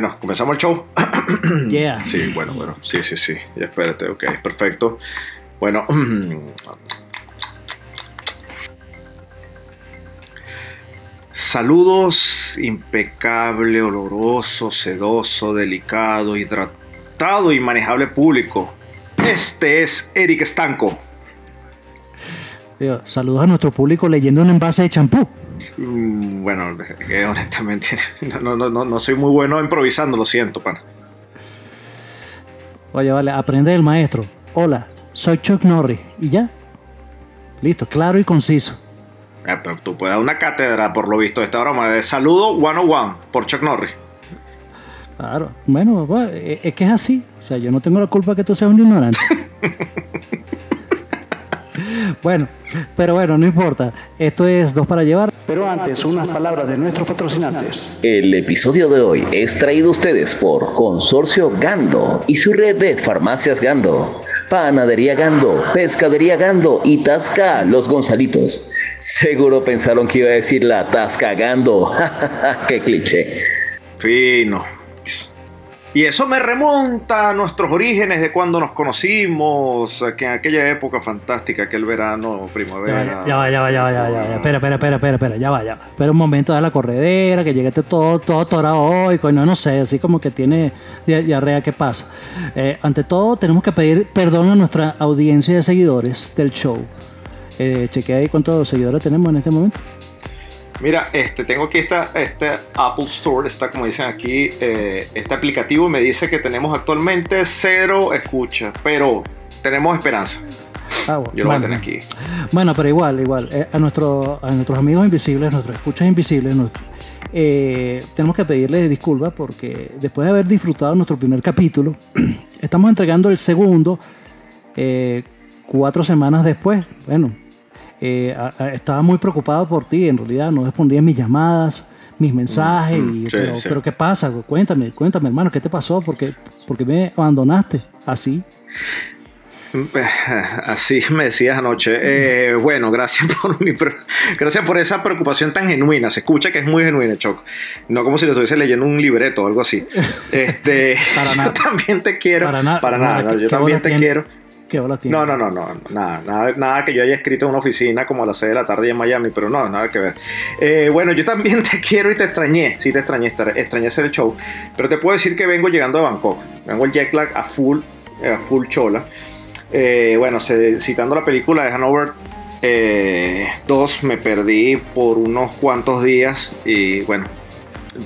Bueno, comenzamos el show. Yeah. Sí, bueno, bueno. Sí, sí, sí. Ya espérate, ok, perfecto. Bueno. Saludos, impecable, oloroso, sedoso, delicado, hidratado y manejable público. Este es Eric Estanco. Saludos a nuestro público leyendo un envase de champú. Mm, Bueno, eh, honestamente, no, no, no, no soy muy bueno improvisando, lo siento, pana. Oye, vale, aprende del maestro. Hola, soy Chuck Norris. ¿Y ya? Listo, claro y conciso. Eh, pero tú puedes dar una cátedra, por lo visto, de esta broma de saludo 101 por Chuck Norris. Claro. Bueno, va, eh, es que es así. O sea, yo no tengo la culpa que tú seas un ignorante. bueno, pero bueno, no importa. Esto es dos para llevar. Pero antes, unas palabras de nuestros patrocinantes. El episodio de hoy es traído a ustedes por Consorcio Gando y su red de farmacias Gando, Panadería Gando, Pescadería Gando y Tasca Los Gonzalitos. Seguro pensaron que iba a decir la Tasca Gando. Qué cliché. Fino. Y eso me remonta a nuestros orígenes de cuando nos conocimos, que en aquella época fantástica, aquel verano, primavera. ya va, ya va, ya va, ya va, ya va. Espera, espera, espera, espera, espera, ya va, ya va. Espera un momento de la corredera, que lleguete todo, todo atorado hoy, coño, no sé, así como que tiene di- diarrea, ¿qué pasa? Eh, ante todo, tenemos que pedir perdón a nuestra audiencia de seguidores del show. Eh, chequea ahí cuántos seguidores tenemos en este momento. Mira, este, tengo aquí esta, este Apple Store, está como dicen aquí, eh, este aplicativo me dice que tenemos actualmente cero escucha, pero tenemos esperanza. Ah, bueno, Yo lo voy a tener aquí. Bueno, pero igual, igual. eh, a, nuestro, a nuestros amigos invisibles, nuestros escuchas invisibles, eh, tenemos que pedirles disculpas porque después de haber disfrutado nuestro primer capítulo, estamos entregando el segundo eh, cuatro semanas después. Bueno, eh, a- a- estaba muy preocupado por ti, en realidad no respondías mis llamadas, mis mensajes. y, sí, pero, sí. pero ¿qué pasa? Cuéntame, cuéntame, hermano, ¿qué te pasó? ¿Por qué, por qué me abandonaste así? Así me decías anoche. Eh, bueno, gracias por mi gracias por esa preocupación tan genuina. Se escucha que es muy genuina, Choc. No como si lo estuviese leyendo un libreto o algo así. Este, Para yo nada. también te quiero. Para nada. Para nada. ¿Qué- no, yo también te tiene? quiero. No, no, no, no, nada, nada, que yo haya escrito en una oficina como a las 6 de la tarde en Miami, pero no, nada que ver. Eh, bueno, yo también te quiero y te extrañé, sí te extrañé, extrañé hacer el show, pero te puedo decir que vengo llegando a Bangkok, vengo el jet lag a full, eh, a full chola. Eh, bueno, citando la película de Hanover 2, me perdí por unos cuantos días y bueno,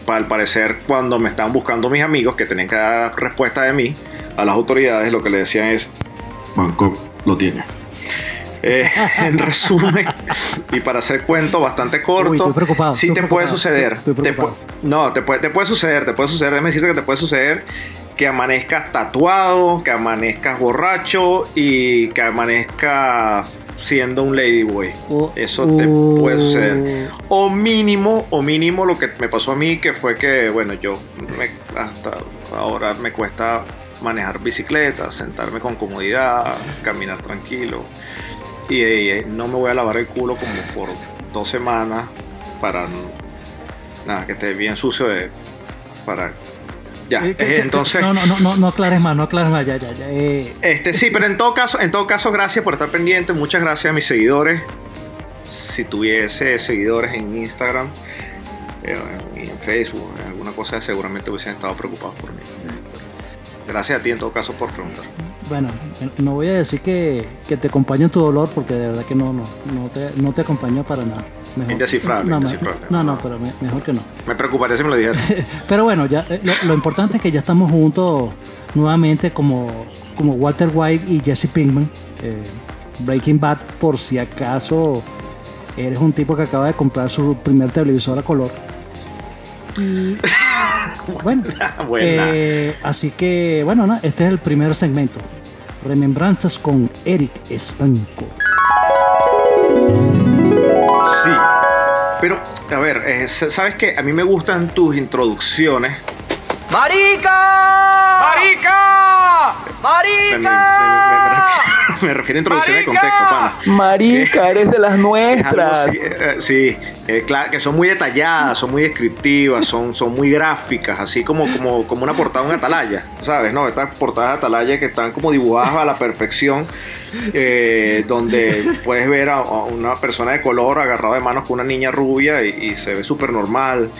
al parecer cuando me estaban buscando mis amigos que tenían que dar respuesta de mí a las autoridades, lo que le decían es, Bangkok lo tiene. Eh, en resumen, y para hacer cuento bastante corto, Uy, estoy preocupado, sí estoy te puede suceder. estoy te pu- no, te puede, te puede suceder, te puede suceder. Déjame decirte que te puede suceder que amanezcas tatuado, que amanezcas borracho y que amanezcas siendo un ladyboy. Oh, Eso te puede suceder. oh. O mínimo, o mínimo lo que me pasó a mí, que fue que, bueno, yo me- hasta ahora me cuesta manejar bicicleta, sentarme con comodidad, caminar tranquilo. Y, eh, no me voy a lavar el culo como por dos semanas para nada, que esté bien sucio de, para ya. Eh, que- eh, que- entonces, No, no, no, no, no aclares más, no aclares más, ya, ya, ya. eh. este sí, pero en todo caso, en todo caso, gracias por estar pendiente. Muchas gracias a mis seguidores. Si tuviese seguidores en Instagram eh, y en Facebook, en alguna cosa, seguramente hubiesen estado preocupados por mí. Gracias a ti en todo caso por preguntar. Bueno, no voy a decir que, que te acompañe en tu dolor porque de verdad que no, no, no te, no te acompaña para nada. Mejor, Indescifrable, no, indescifrable. no, no, pero me- mejor que no. Me preocuparía si me lo dijeras. Pero bueno, ya eh, lo, lo importante es que ya estamos juntos nuevamente como, como Walter White y Jesse Pinkman. eh, Breaking Bad, por si acaso eres un tipo que acaba de comprar su primer televisor a color. Y bueno, eh, así que bueno, nada, este es el primer segmento. Remembranzas con Eric Estanco. Sí. Pero, a ver, eh, sabes que a mí me gustan tus introducciones ¡Marica! ¡Marica! Me, me- me- me- me- me refiero a introducción de contexto, pana. Marica, eres de las algo nuestras. eh, sí, eh, claro, que son muy detalladas, son muy descriptivas, son, son muy gráficas, así como, como, como una portada de un atalaya, ¿sabes? No, estas portadas de atalaya que están como dibujadas a la perfección, eh, donde puedes ver a, a una persona de color agarrada de manos con una niña rubia y, y se ve súper normal,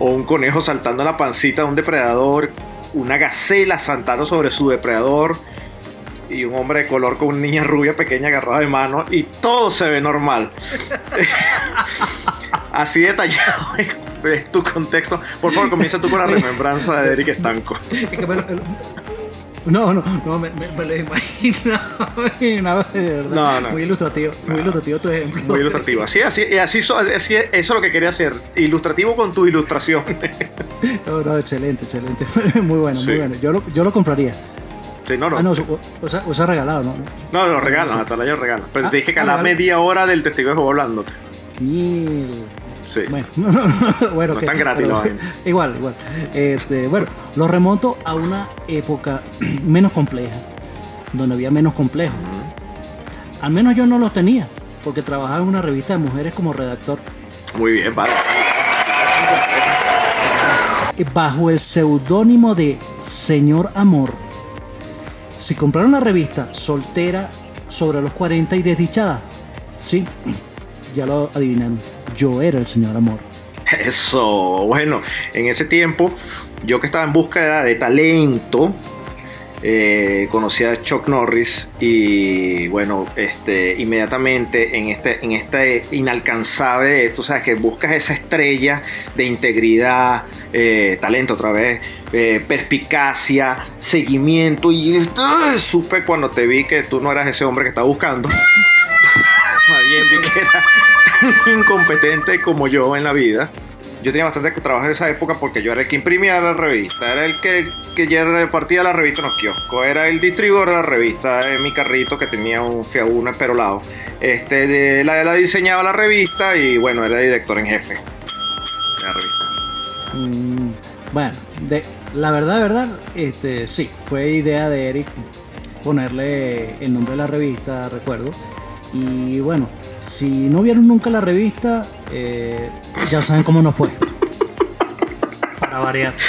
o un conejo saltando en la pancita de un depredador, una gacela saltando sobre su depredador y un hombre de color con una niña rubia pequeña agarrada de mano y todo se ve normal. Así detallado es- tu contexto. Por favor, comienza tú con la remembranza de Eric Estanco. Es que no, no, no, me, me- me lo imaginaba, de verdad. No, no. Muy ilustrativo, muy ilustrativo tu ejemplo. Muy ilustrativo. Así, así, así, so- así eso es lo que quería hacer. Ilustrativo con tu ilustración. No, no, excelente, excelente. Muy bueno, Sí. muy bueno. Yo lo, yo lo compraría. Sí, no, no. Ah, no, o, sea, o sea, regalado, ¿no? No, lo regalan, Atalaya lo regalan. Pero Ah, te dije que a ah, media hora del testigo de Jehová hablándote. Mil. Sí. Bueno, bueno No que- es tan gratis pero- igual, igual. Este, bueno, lo remonto a una época menos compleja, donde había menos complejos. Al menos yo no los tenía, porque trabajaba en una revista de mujeres como redactor, Muy bien, vale. bajo el seudónimo de Señor Amor. Si compraron la revista soltera sobre los 40 y desdichada, sí, ya lo adivinaron. Yo era el Señor Amor. Eso, bueno, en ese tiempo, yo que estaba en búsqueda de talento, eh, conocí a Chuck Norris y bueno, este, inmediatamente en este, en este inalcanzable, tú sabes que buscas esa estrella de integridad, eh, talento otra vez, eh, perspicacia, seguimiento y supe cuando te vi que tú no eras ese hombre que estaba buscando. Vi que era incompetente como yo en la vida. Yo tenía bastante trabajo en esa época porque yo era el que imprimía la revista, era el que, que ya repartía la revista en los kioscos, era el distribuidor de la revista en mi carrito que tenía un Fiat Uno esperolado. Este, de, la, la diseñaba la revista y bueno, era el director en jefe de la revista. Mm, bueno, de, la verdad, verdad, este, sí, fue idea de Eric ponerle el nombre de la revista, recuerdo. Y bueno, si no vieron nunca la revista, eh, ya saben cómo no fue. Para variar.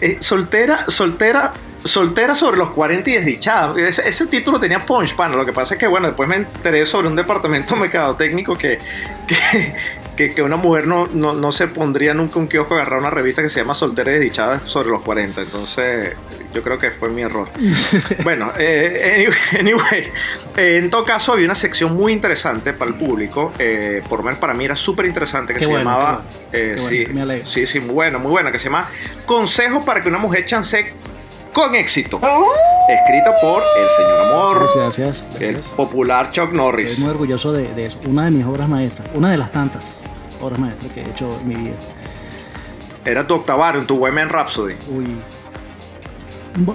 Eh, soltera, soltera, soltera sobre los 40 y desdichada. Ese, título tenía punch, pana. Lo que pasa es que, bueno, después me enteré sobre un departamento mercadotécnico que, que, que, que una mujer no, no, no se pondría nunca un kiosco a agarrar una revista que se llama Soltera y desdichada sobre los 40. Entonces, yo creo que fue mi error. bueno, eh, anyway, eh, en todo caso, había una sección muy interesante para el público. eh, por lo menos para mí era súper interesante que Qué se bueno, llamaba. qué bueno. Qué sí, me. Sí, sí, muy buena, muy buena, que se llama Consejos para que una mujer chance con éxito. Escrito por el señor Amor, Gracias, gracias. el gracias. popular Chuck Estoy Norris. muy orgulloso de, de eso. Una de mis obras maestras, una de las tantas obras maestras que he hecho en mi vida. Era tu octavario en tu Women Rhapsody. Uy,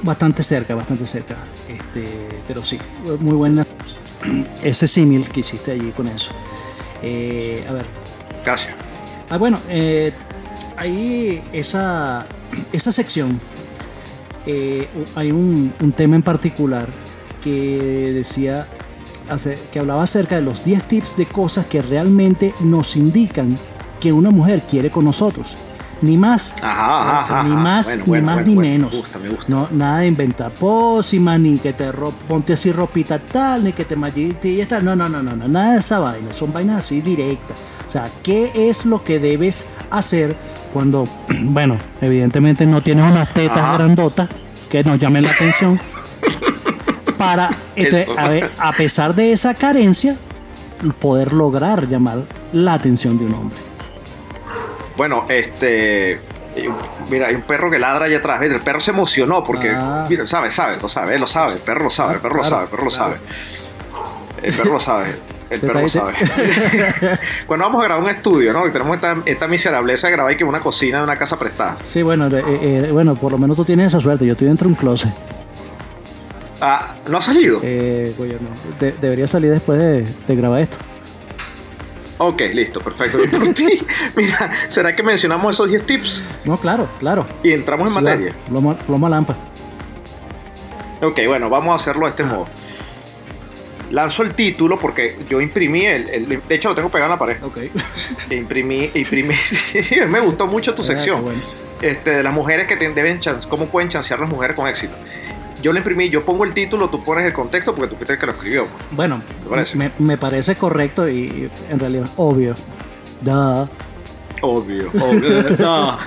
bastante cerca, bastante cerca. Este, pero sí, muy buena. Ese símil que hiciste allí con eso. Eh, a ver, Gracias. Ah, bueno, eh, ahí esa, esa sección, eh, hay un, un tema en particular que decía, que hablaba acerca de los 10 tips de cosas que realmente nos indican que una mujer quiere con nosotros. Ni más, Ajá, ajá, ajá, ni más, Bueno, ni más bueno, ni bueno. Me menos. gusta, me gusta. No, nada de inventar pócimas, ni que te ponte así ropita tal, ni que te maquilles tal. No, no, no, no, no, nada de esa vaina. Son vainas así directas. O sea, ¿qué es lo que debes hacer cuando, bueno, evidentemente no tienes unas tetas Ajá. grandotas que nos llamen la atención? Para, este, a, ver, a pesar de esa carencia, poder lograr llamar la atención de un hombre. Bueno, este. Mira, hay un perro que ladra allá atrás. El perro se emocionó porque. Ah. Mira, sabe, sabe, lo sabe, lo sabe. El perro lo sabe, el perro lo sabe, el perro lo sabe. El perro lo sabe. El perro lo sabe. Cuando vamos a grabar un estudio, ¿no? Que tenemos esta, esta miserableza de grabar y que una cocina de una casa prestada. Sí, bueno, eh, eh, bueno, por lo menos tú tienes esa suerte. Yo estoy dentro de un closet. Ah, ¿no ha salido? Eh, coño, no. De- debería salir después de, de grabar esto. Ok, listo, perfecto. Y por ti, Mira, ¿será que mencionamos esos 10 tips No, claro, claro. y entramos en Sí, materia? plomo a lampa. Ok, bueno, vamos a hacerlo de este modo. Lanzo el título porque yo imprimí el, el- De hecho, lo tengo pegado en la pared. Ok. Imprimí, imprimí. me gustó mucho tu Ah, sección. bueno. Este, de las mujeres que te- deben chance, cómo pueden chancear las mujeres con éxito. Yo lo imprimí, yo pongo el título, tú pones el contexto porque tú fuiste el que lo escribió. Bueno, ¿Te parece? Me, me parece correcto y en realidad obvio. Da. Obvio, obvio. no.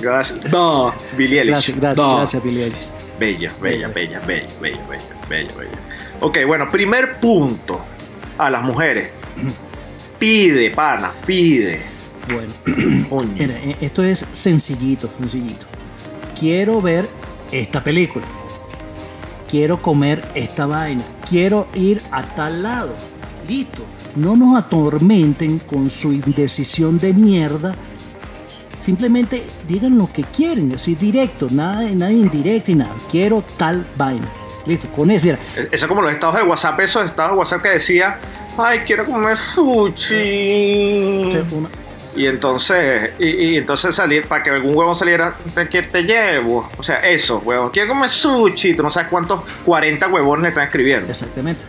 Gracias. No. Billie. Gracias, gracias, gracias, Billie Eilish. Bella, bella, bella, bella, bella, bella, bella, bella. Ok, bueno, primer punto a las mujeres. Pide, pana, pide. Bueno, mira, eh, esto es sencillito, sencillito. Quiero ver esta película. Quiero comer esta vaina. Quiero ir a tal lado. Listo. No nos atormenten con su indecisión de mierda. Simplemente digan lo que quieren, así directo, nada, nada indirecto y nada. Quiero tal vaina. Listo, con eso, mira, Eso es como los estados de WhatsApp, esos estados de WhatsApp que decía, ay, quiero comer sushi. una- Y entonces, y, y entonces salir, para que algún huevón saliera, te, que te llevo. O sea, eso, huevón. Quiero comer sushi. Tú no sabes cuántos 40 huevones le están escribiendo. exactamente.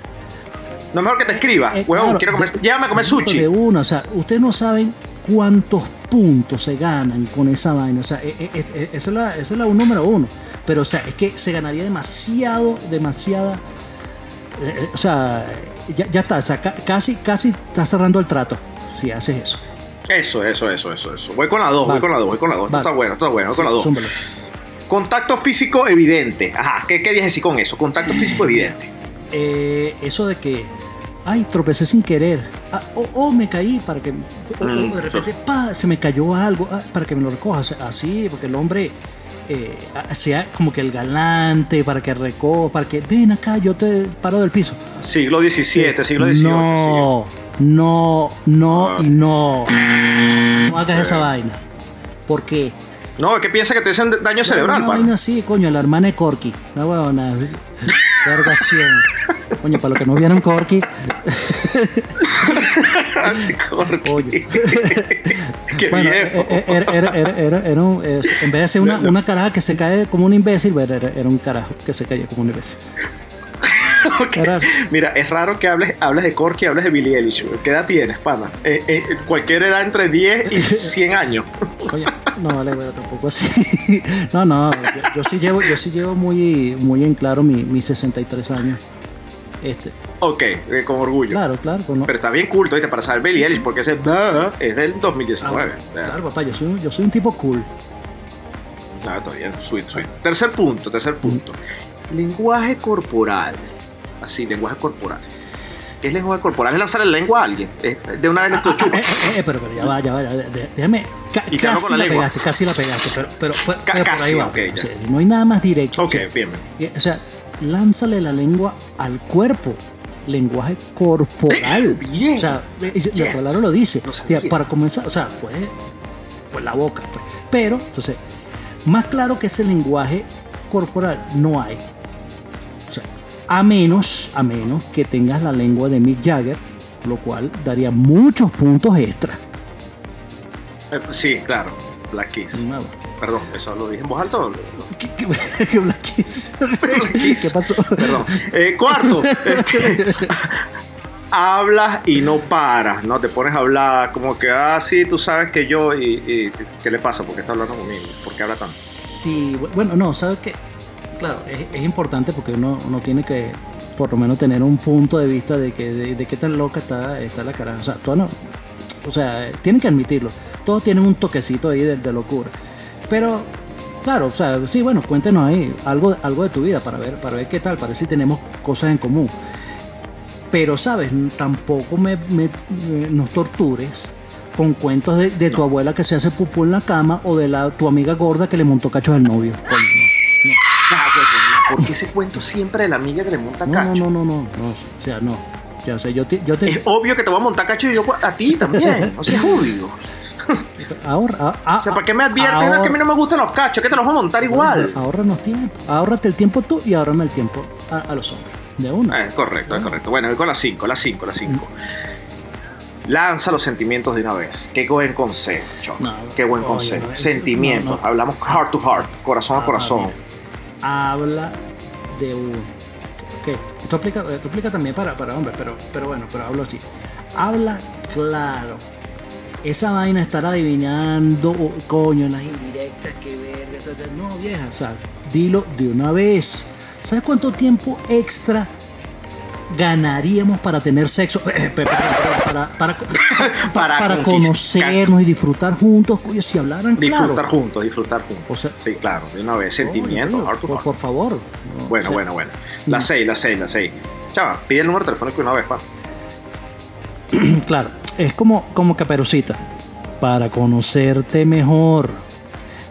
No es mejor que te escriba, Eh, huevón, claro, quiero comer, de- llévame a comer sushi. De una, o sea, ustedes no saben cuántos puntos se ganan con esa vaina. O sea, eh, eh, eh, eso, es la, eso es la un número uno. Pero, o sea, es que se ganaría demasiado, demasiada. eh, eh, o sea, ya, ya está. O sea, ca- casi, casi está cerrando el trato si haces eso. Eso, eso, eso, eso, eso. Voy con la 2, voy con la 2, voy con la 2. Esto está bueno, esto está bueno, voy con la 2. Zúmbalo. Contacto físico evidente. Ajá, ¿qué querías decir con eso? Contacto físico evidente. Eh, eso de que, ay, tropecé sin querer, ah, o o me caí para que, o, o Mm, de repente, pa, se me cayó algo, ah, para que me lo recojas, así, porque el hombre eh, sea como que el galante, para que recoja, para que, ven acá, yo te paro del piso. Siglo XVII, siglo XVIII. No, no, no Ah. y no. No hagas esa vaina. Porque sí. No, es que piensa que te hacen daño cerebral, una pana. vaina así, coño, la hermana de Corky. Una huevona. Vergación. Coño, para los que no vieron Corky. Corky. Oye. Qué bueno, viejo. eh, eh, era, era- era- era- un- eh, en vez de ser una, una caraja que se cae como un imbécil, era, era un carajo que se caía como un imbécil. Ok. era- Mira, es raro que hables, hables de Corky y hables de Billie Eilish. ¿Qué edad tienes, pana? Eh, eh, cualquier edad entre 10 y 100 años. Oye, no vale, bueno, tampoco así. No, no, yo, yo sí llevo, yo sí llevo muy, muy en claro mi- mis 63 años. Este, Ok, eh, con orgullo. claro, claro, pues no. Pero está bien culto, ¿viste? Para saber Billie Eilish, porque ese es del Ah, 2019. O sea, claro, papá, yo soy, un- yo soy un tipo cool. Claro, está bien. Sweet, sweet. Tercer punto, tercer punto. Lenguaje corporal. Así, lenguaje corporal. ¿Qué es lenguaje corporal? Es lanzar la lengua a alguien. De una vez le Eh, chupa. eh, eh, pero, pero ya va, ya va, ya, déjame. ca- Y casi la la pegaste, casi la pegaste, pero, pero, pero- pero por ahí va. ok, O sea, no hay nada más directo. Ok, o sea, bien. O sea, lánzale la lengua al cuerpo. Lenguaje corporal. Bien. O sea, y- y la Yes. palabra lo dice. O sea, para comenzar, o sea, pues, pues la boca. pues. Pero, entonces, más claro que ese lenguaje corporal no hay. O sea, a menos, a menos que tengas la lengua de Mick Jagger, lo cual daría muchos puntos extra. Eh, Sí, claro. Black Kiss. No, Perdón, eso lo dije en voz alta. ¿Qué, pasó? Perdón. Eh, cuarto. este, hablas y no paras, ¿no? Te pones a hablar como que, ah, sí, tú sabes que yo, y, y ¿qué le pasa? ¿Por qué está hablando conmigo? ¿Por qué habla tanto? Sí, bu- bueno, no, ¿sabes qué? Claro, es, es importante porque uno, uno tiene que por lo menos tener un punto de vista de que de, de qué tan loca está, está la cara. O sea, todas no- o sea, tienen que admitirlo. Todos tienen un toquecito ahí de, de locura. Pero, claro, o sea, sí, bueno, cuéntenos ahí algo, algo de tu vida para ver, para ver qué tal, para ver si tenemos cosas en común. Pero, ¿sabes? Tampoco me, me- me- nos tortures con cuentos de, de tu abuela que se hace pupú en la cama o de la, tu amiga gorda que le montó cachos al novio. Coño, Ah, güey, ¿Por qué ese cuento siempre de la amiga que le monta no, cacho? no, no, no, no, no, o sea, no. O sea, yo te, yo te Es obvio que te voy a montar cacho y yo a ti también. O sea, es obvio. Ahorra, ah, ah, O sea, ¿para qué me adviertes? ahorra- No, que a mí no me gustan los cachos, que te los voy a montar igual. Ahórranos tiempo, ahórrate el tiempo tú y ahórrame el tiempo a, a los hombres. De uno. Ah, Es correcto, es correcto. Bueno, con las 5, las 5, las 5. Lanza los sentimientos de una vez. Qué buen consejo. No, Qué buen oye, consejo. no, sentimientos. no. Hablamos heart to heart, corazón a corazón. mira. Habla de un. Ok, esto aplica, esto aplica también para, para hombres, pero, pero bueno, pero hablo así. Habla claro. Esa vaina estar adivinando, oh, coño, las indirectas, que verga. No, vieja, o sea, dilo de una vez. ¿Sabes cuánto tiempo extra ganaríamos para tener sexo? Para, para, Para conocernos y disfrutar juntos, coño, si hablaran Disfrutar claro. juntos, disfrutar juntos. O sea- sí, claro, de una vez. Sentimientos, Coño, heart to por, por favor. No, Bueno, o sea, bueno, bueno. Las seis, las seis, las seis. Chava, pide el número telefónico una vez, pa. Claro, es como, como caperucita. Para conocerte mejor.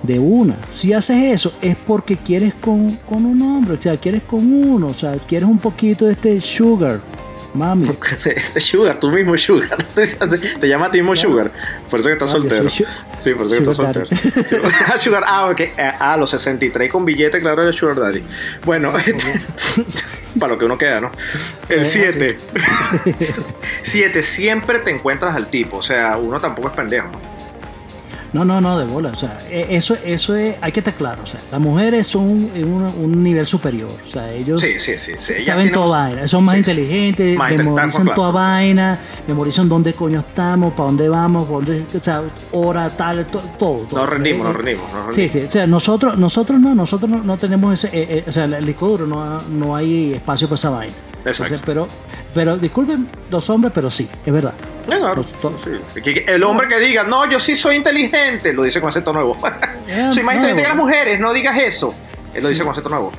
De una. Si haces eso, es porque quieres con, con un hombre. O sea, quieres con uno. O sea, quieres un poquito de este sugar. Mami. Este Sugar, tú mismo Sugar. Te llama a ti mismo Sugar. Por eso que estás Ah, soltero. Sí, por eso que estás soltero. Ah, Sugar, ah, ok. Ah, los 63 con billete, claro, era Sugar Daddy. Bueno, este, para lo que uno queda, ¿no? El Eh, 7. 7. Siempre te encuentras al tipo. O sea, uno tampoco es pendejo. ¿no? No, no, no, de bola. O sea, e- eso, eso es, hay que estar claro. O sea, las mujeres son un, un nivel superior. O sea, ellos Sí, sí, sí. sí. Saben toda vaina. Son más sí. inteligentes, Más memorizan toda vaina, memorizan dónde coño estamos, para dónde vamos, dónde, o sea, hora, tal, to- todo. todo. Nos rendimos, Eh, nos rendimos, nos Sí, rendimos. sí, o sea, nosotros, nosotros no, nosotros no, no tenemos ese, eh, eh, o sea, el disco duro no, no hay espacio para esa vaina. Exacto. pero, pero disculpen los hombres, pero sí, es verdad. Claro, sí. El hombre que diga, no, yo sí soy inteligente, lo dice con acento nuevo. Eh, soy más inteligente que las mujeres, no digas eso. Él lo dice con acento nuevo.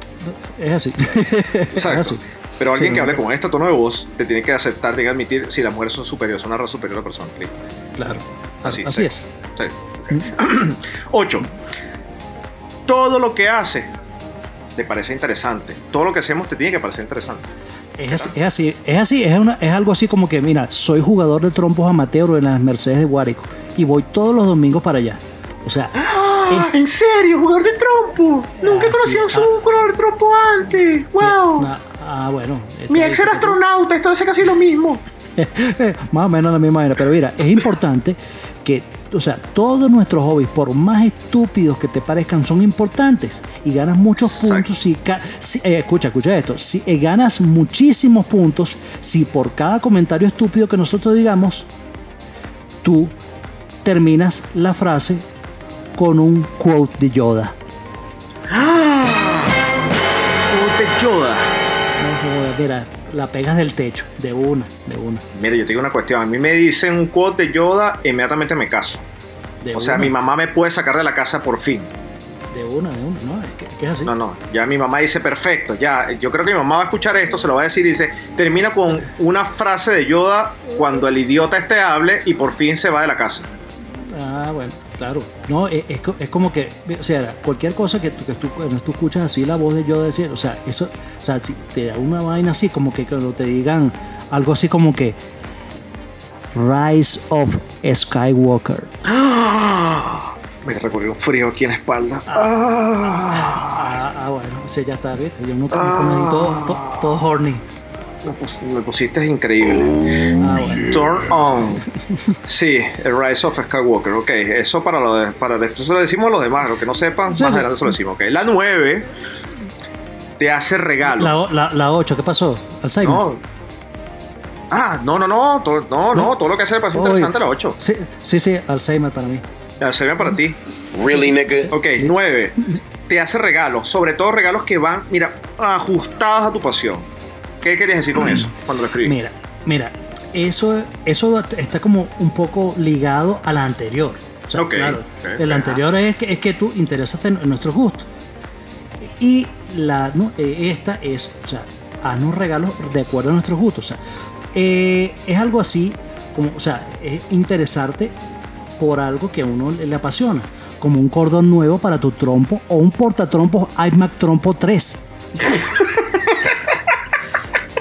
Es así. es así. Pero alguien Sí, que hable no. con este tono de voz te tiene que aceptar, tiene que admitir si las mujeres son superiores, son una raza superior a la persona. Claro. Así, Así, sí. es. Sí. 8. Todo lo que hace te parece interesante. Todo lo que hacemos te tiene que parecer interesante. Es así, es así, es así, es, una- es algo así como que, mira, soy jugador de trompos amateur en las Mercedes de Guárico y voy todos los domingos para allá. O sea, es- ¿En serio? ¿Jugador de trompo? Nunca Ah, conocí sí, a un ah. jugador de trompo antes. ¡Wow! na- ah, bueno. Mi está ex era astronauta, esto es casi lo mismo. Más o menos la misma manera. Pero mira, es importante que, o sea, todos nuestros hobbies, por más estúpidos que te parezcan, son importantes y ganas muchos puntos. Si, si- eh, escucha, escucha esto. Si eh, ganas muchísimos puntos, si por cada comentario estúpido que nosotros digamos, tú terminas la frase con un quote de Yoda. Mira, la pegas del techo, de una, de una. Mira, yo te digo una cuestión. A mí me dicen un quote de Yoda, inmediatamente me caso. De O sea, mi mamá me puede sacar de la casa por fin. De una, de una, no, es que, es que es así. No, no, ya mi mamá dice perfecto, ya, yo creo que mi mamá va a escuchar esto, se lo va a decir y dice, termina con una frase de Yoda cuando el idiota este hable y por fin se va de la casa. Ah, claro. No, es, es co- es como que, o sea, cualquier cosa que tú, que tú, tú escuchas así la voz de yo decir, o sea, eso, o sea, si te da una vaina así, como que cuando te digan algo así como que Rise of Skywalker. Me recorrió un frío aquí en la espalda. Ah. Ah, ah, bueno, o sea, ya está, ¿viste? Yo no me todo, todo, todo horny. Me, pus- me pusiste increíble. Ah, bueno. Turn on. Sí, el Rise of Skywalker. Ok, eso para lo de, para después se lo decimos a los demás, lo que no sepan, Sí, más sí. adelante se lo decimos. Ok, la 9 te hace regalo. La, la, la 8, ¿qué pasó? Alzheimer. No. Ah, no, no, no, todo, no, no, No. todo lo que hace le parece Oye. interesante la 8. Sí, sí, sí, Alzheimer para mí. Ve para ti. Really, nigga? Ok, 9. Te hace regalos, sobre todo regalos que van, mira, ajustados a tu pasión. ¿Qué querías decir con eso cuando lo escribí? Mira, mira, eso, eso está como un poco ligado a la anterior. O sea, claro, ok, el anterior es que, es que tú interesas en, nuestros gustos. Y la, no, eh, esta es, o sea, haznos regalos de acuerdo a nuestros gustos. O sea, eh, es algo así, como, o sea, es interesarte por algo que a uno le, le apasiona. Como un cordón nuevo para tu trompo o un portatrompos iMac Trompo 3.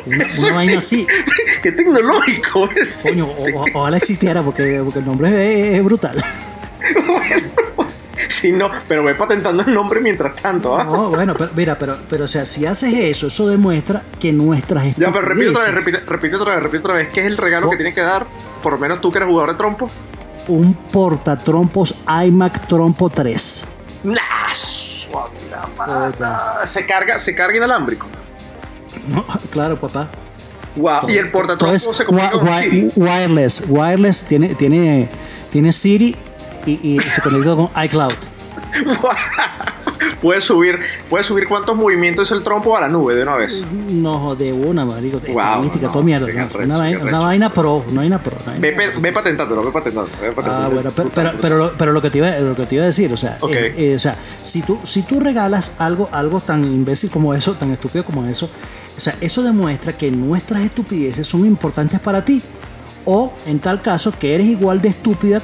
Una, una vaina así. Qué tecnológico es. Coño, este. o- ojalá existiera porque, porque el nombre es, es brutal. Sí, Sí, no, pero ve patentando el nombre mientras tanto. ¿ah? No, bueno, pero, mira, pero, pero o sea, si haces eso, eso demuestra que nuestras Ya, pero repite otra vez, repite, repite otra vez, repite otra vez. ¿Qué es el regalo que tienes que dar? Por lo menos tú que eres jugador de trompo. un portatrompos iMac Trompo 3. Nah, suave, la. Se carga, se carga inalámbrico. No, claro, papá. Wow. Y el portatrompo se wi- con Siri. wireless, wireless tiene, tiene, tiene Siri y, y se conecta con iCloud. puedes subir, puedes subir cuántos movimientos es el trompo a la nube de una vez. No, de una, marico. Wow, estadística, no, toda mierda. ¿no? arrecho, una, vaina, una vaina pro, una vaina pro. una vaina Ve, pro. ve patentándolo, ve patentándolo, ve patentándolo. Ah, bueno, pero, pero, pero, lo, pero lo que te iba, lo que te iba a decir, o sea, Ok. eh, eh, o sea, si tú, si tú regalas algo, algo tan imbécil como eso, tan estúpido como eso, o sea, eso demuestra que nuestras estupideces son importantes para ti. O en tal caso que eres igual de estúpida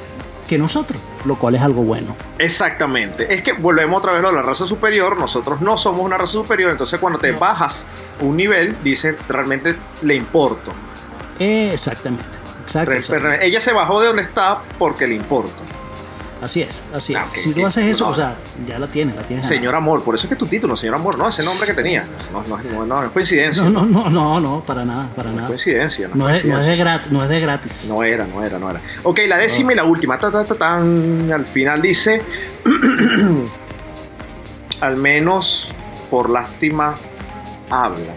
que nosotros, lo cual es algo bueno. Exactamente. Es que volvemos otra vez a la raza superior. Nosotros no somos una raza superior. Entonces, cuando te bajas un nivel, dice realmente le importo. Exactamente. Exacto. Re- ella se bajó de donde está porque le importo. Así es, así es. Ah, si tú haces eso, No. o sea, ya la tienes, la tienes. Señor Amor, por eso es que tu título, señor Amor, no, ese nombre que tenía. No, no, no, no, no es coincidencia. No, no, no, no, no, para nada, para nada. coincidencia. No, es es, no es de coincidencia. gratis, no es de gratis. No era, no era, no era. Ok, la décima y la última. Ta, ta, ta, tan. Al final dice. al menos por lástima habla.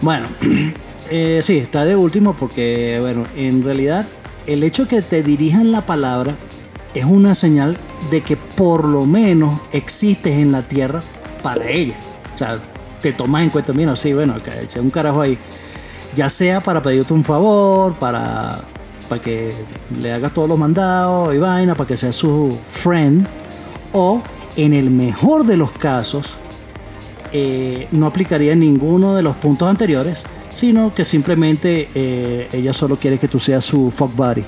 Bueno, eh, sí, está de último porque, bueno, en realidad el hecho de que te dirijan la palabra es una señal de que por lo menos existes en la tierra para ella. O sea, te tomas en cuenta, mira, sí, bueno, que eché un carajo ahí. Ya sea para pedirte un favor, para, para que le hagas todos los mandados y vaina, para que seas su friend, o en el mejor de los casos, eh, no aplicaría ninguno de los puntos anteriores, sino que simplemente eh, ella solo quiere que tú seas su fuck buddy.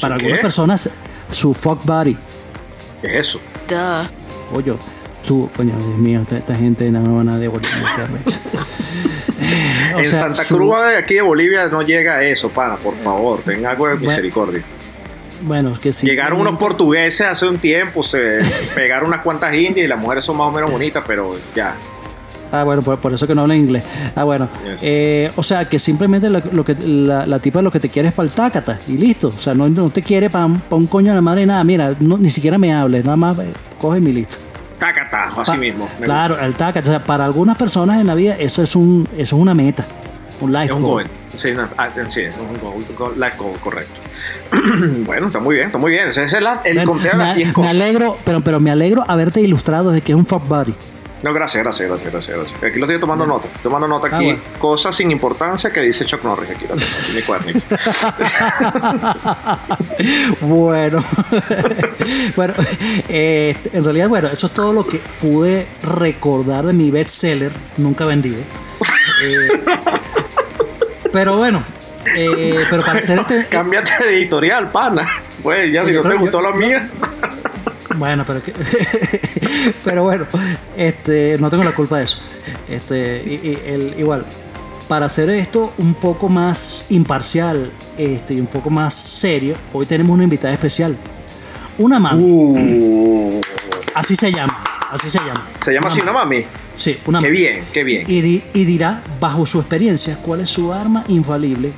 Para ¿Su algunas personas, su fuck buddy. ¿Qué es eso? Duh. Oye, tú, coño, Dios mío, esta, esta gente no me van a devolver. en sea, Santa su- Cruz de aquí de Bolivia no llega a eso, pana, por favor, ten algo de Bueno, misericordia. Bueno, es que sí. Llegaron unos portugueses hace un tiempo, se pegaron unas cuantas indias y las mujeres son más o menos bonitas, pero ya. Ah, bueno, por, por eso que no habla inglés. Ah, bueno. Yes. Eh, o sea, que simplemente lo, lo que, la, la tipa lo que te quiere es para el tácata y listo. O sea, no, no te quiere para un coño de la madre nada. Mira, no, ni siquiera me hables, nada más eh, coge mi listo. Tacata, así Pa- mismo. Claro, el tácata. O sea, para algunas personas en la vida eso es un, eso es una meta, un life Es un goal. goal. Sí, no, ah, sí, es un goal, goal, life goal, correcto. bueno, está muy bien, está muy bien. Ese es el, el Bueno, conteo de me, las 10 me alegro, pero, pero me alegro haberte ilustrado de que es un fuck buddy. No, gracias, gracias, gracias, gracias, gracias. Aquí lo estoy tomando nota. Estoy tomando nota Ah, aquí. bueno. Cosas sin importancia que dice Chuck Norris. Aquí lo tengo, bueno, bueno eh, en realidad, bueno, eso es todo lo que pude recordar de mi bestseller, nunca vendido. Eh, pero bueno, eh, pero para hacer este. Cámbiate de editorial, pana. Pues ya, si no te gustó yo- la mía. Bueno, pero que, pero bueno, este, no tengo la culpa de eso. Este, y- y el- igual, para hacer esto un poco más imparcial este, y un poco más serio, hoy tenemos una invitada especial. Una mami, Uh, así se llama, así se llama. se llama así una mami. Sí, una Qué mami. bien, qué bien. Y, di- y dirá, bajo su experiencia, cuál es su arma infalible,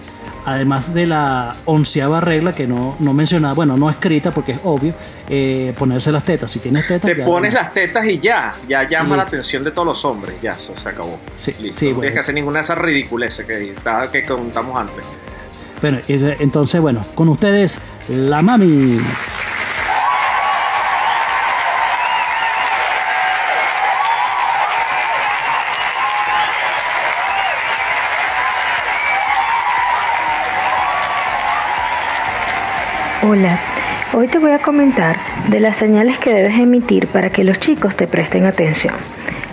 además de la onceava regla que no, no mencionaba, bueno, no escrita porque es obvio, eh, ponerse las tetas. Si tienes tetas, Te pones las tetas y ya, ya llama la atención de todos los hombres. Ya, eso se acabó. Sí, Listo. sí, no bueno. tienes que hacer ninguna de esas ridiculeces que, que contamos antes. Bueno, entonces, bueno, con ustedes, la mami. Hola, hoy te voy a comentar de las señales que debes emitir para que los chicos te presten atención.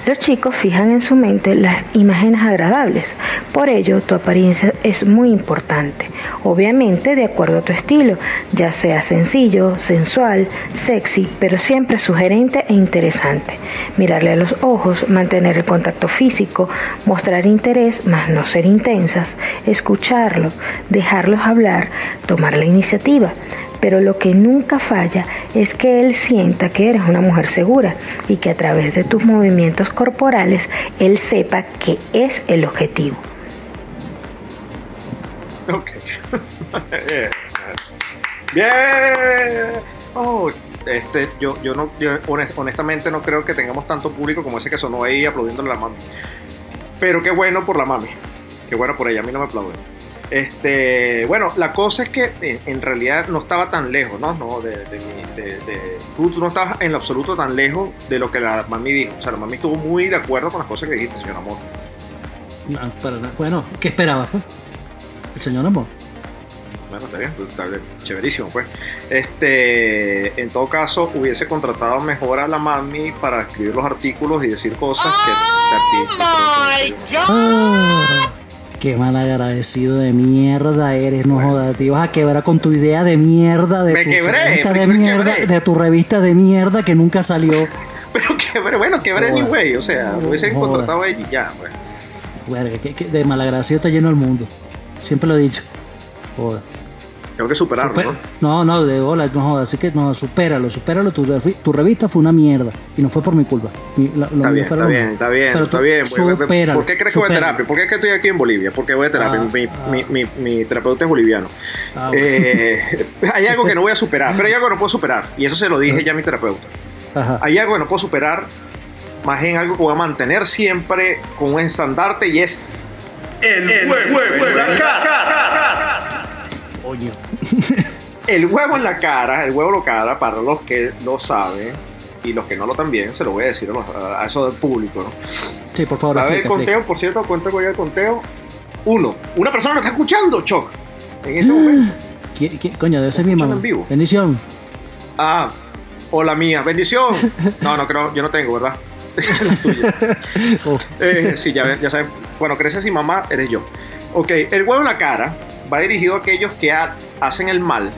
Los chicos fijan en su mente las imágenes agradables, por ello tu apariencia es muy importante, obviamente de acuerdo a tu estilo, ya sea sencillo, sensual, sexy, pero siempre sugerente e interesante. Mirarle a los ojos, mantener el contacto físico, mostrar interés, mas no ser intensas, escucharlo, dejarlos hablar, tomar la iniciativa. Pero lo que nunca falla es que él sienta que eres una mujer segura y que a través de tus movimientos corporales él sepa que es el objetivo. Ok. Bien. Oh, este, yo, yo no, yo honest- honestamente no creo que tengamos tanto público como ese que sonó ahí aplaudiéndole a la mami. Pero qué bueno por la mami. Qué bueno por ella, a mí no me aplauden. Este, bueno, la cosa es que en, en realidad no estaba tan lejos, ¿no? no de, de mi- de- de- tú, tú no estabas en lo absoluto tan lejos de lo que la mami dijo. O sea, la mami estuvo muy de acuerdo con las cosas que dijiste, señor Amor. No, para nada. Bueno, ¿qué esperabas, pues? El señor amor. Bueno, está bien, está bien, chéverísimo, pues. Este, en todo caso, hubiese contratado mejor a la mami para escribir los artículos y decir cosas que. que a ti- Ah, qué mal agradecido de mierda eres, no jodas. Te ibas a quebrar con tu idea de mierda de Me tu quebré, revista de mierda, quebré. de tu revista de mierda que nunca salió. Pero que bueno, que Joder. anyway, o sea, lo hubiesen Joder. contratado a ella y ya, pues. Verga, que, que de malagradecido está lleno el mundo. Siempre lo he dicho. Joda. Tengo que superarlo, Super- ¿no? no, no, de bola, no jodas. Así que no, supéralo, supéralo. Tu, revi- tu revista fue una mierda y no fue por mi culpa. Mi- la- lo Está mío bien, fue está lo bien, está bien, Pero está tú bien. supéralo, ¿Por qué crees que voy a terapia? ¿Por qué es que estoy aquí en Bolivia? ¿Por qué voy a terapia? Ah, mi, ah. mi, mi, mi terapeuta es boliviano. Ah, bueno. Eh, hay algo que no voy a superar, pero hay algo que no puedo superar. Y eso se lo dije ya a mi terapeuta. Ajá. Hay algo que no puedo superar, más bien algo que voy a mantener siempre con un estandarte y es el, huevo, en cara. Coño. El huevo en la cara, el huevo en la cara, para los que lo saben y los que no lo también, se lo voy a decir a, a eso del público. ¿no? Sí, por favor, A ver el explica, explica. conteo, por cierto, cuánto voy al conteo. Uno. Una persona lo está escuchando, Choc. En este momento. ¿Qui- qui- Coño, debe ser mi mamá. en vivo. Bendición. Ah, hola mía, bendición. No, no creo, yo no tengo, ¿verdad? Oh, Eh, sí, ya, ya saben. Bueno, creces y mamá, eres yo. Ok, el huevo en la cara va dirigido a aquellos que ha- hacen el mal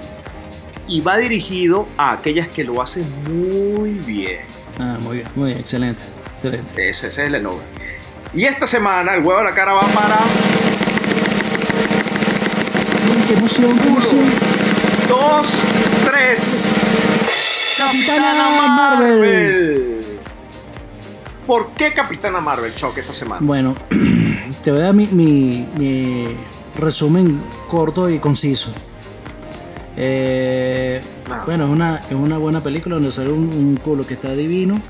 y va dirigido a aquellas que lo hacen muy bien. Ah, muy bien, muy bien, excelente. Excelente. Ese, ese es el eslogan. Y esta semana el huevo en la cara va para qué emoción, qué emoción. dos, tres. Capitana Marvel. ¿Por qué Capitana Marvel, Choc, esta semana? Bueno, te voy a dar mi, mi- mi resumen corto y conciso. Eh. Bueno, es una, es una buena película donde sale un, un culo que está divino.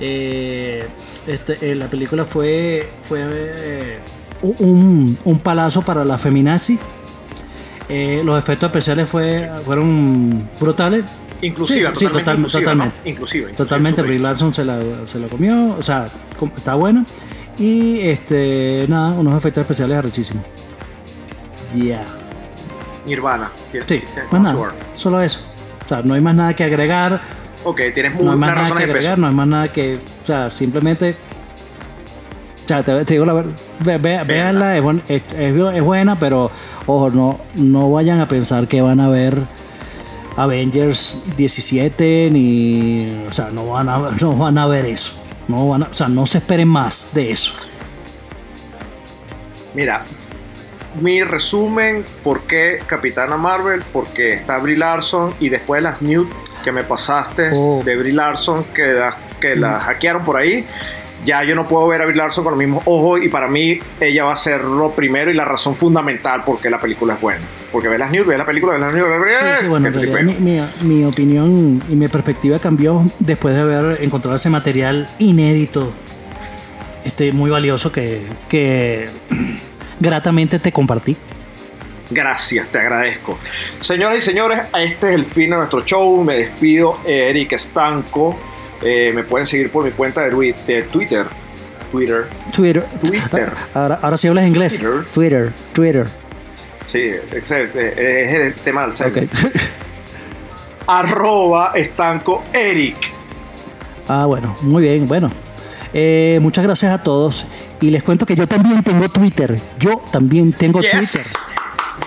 Eh, este, eh, la película fue, fue un, un palazo para la feminazi. Los efectos especiales fue, fueron brutales. Inclusiva, Sí, sí, totalmente total- inclusiva, totalmente. ¿no? Totalmente. Brie Larson se la, se la comió, o sea, está buena. Y este, nada, unos efectos especiales arrechísimos. Ya. Nirvana. Sí, Tienes más nada, Sword. solo eso. O sea, no hay más nada que agregar, Ok, tienes muy no hay más nada que agregar, no hay más nada que, o sea, simplemente, o sea, te, te digo la verdad, ve, ve- véanla, es, buen- es- es buena, pero ojo, no, no vayan a pensar que van a ver Avengers 17 ni, o sea, no van a, no van a ver eso, no van a, o sea, no se esperen más de eso. Mira, mi resumen, ¿por qué Capitana Marvel? Porque está Brie Larson y después de las news que me pasaste Oh. de Brie Larson que la, que la hackearon por ahí, ya yo no puedo ver a Brie Larson con los mismos ojos y para mí ella va a ser lo primero y la razón fundamental por qué la película es buena. Porque ve las news, ve la película, ve las news, ve Sí, sí, bueno, en realidad mi, mi- mi opinión y mi perspectiva cambió después de haber encontrado ese material inédito, este, muy valioso que, que gratamente te compartí. Gracias, te agradezco. Señoras y señores, este es el fin de nuestro show. Me despido, Eric Estanco. Eh, me pueden seguir por mi cuenta de, Twi- de Twitter. Twitter. Twitter. Twitter. Ahora, ahora sí hablas inglés. Twitter. Twitter. Twitter. Sí, es el, eh, es el tema del Ok. segmento. Arroba Estanco Eric. Ah, bueno, muy bien, bueno. Eh, muchas gracias a todos. Y les cuento que yo también tengo Twitter. Yo también tengo Yes. Twitter.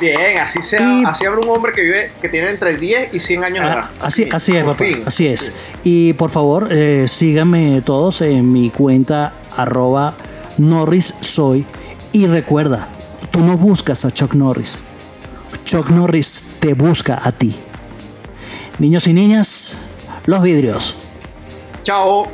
Bien, así sea, Y- así habrá un hombre que vive, que tiene entre 10 y 100 años de edad. Ah, así, así es, papá. Así es. Y por favor, eh, síganme todos en mi cuenta arroba Norris Soy. Y recuerda, tú no buscas a Chuck Norris. Chuck Norris te busca a ti. Niños y niñas, los vidrios. Chao.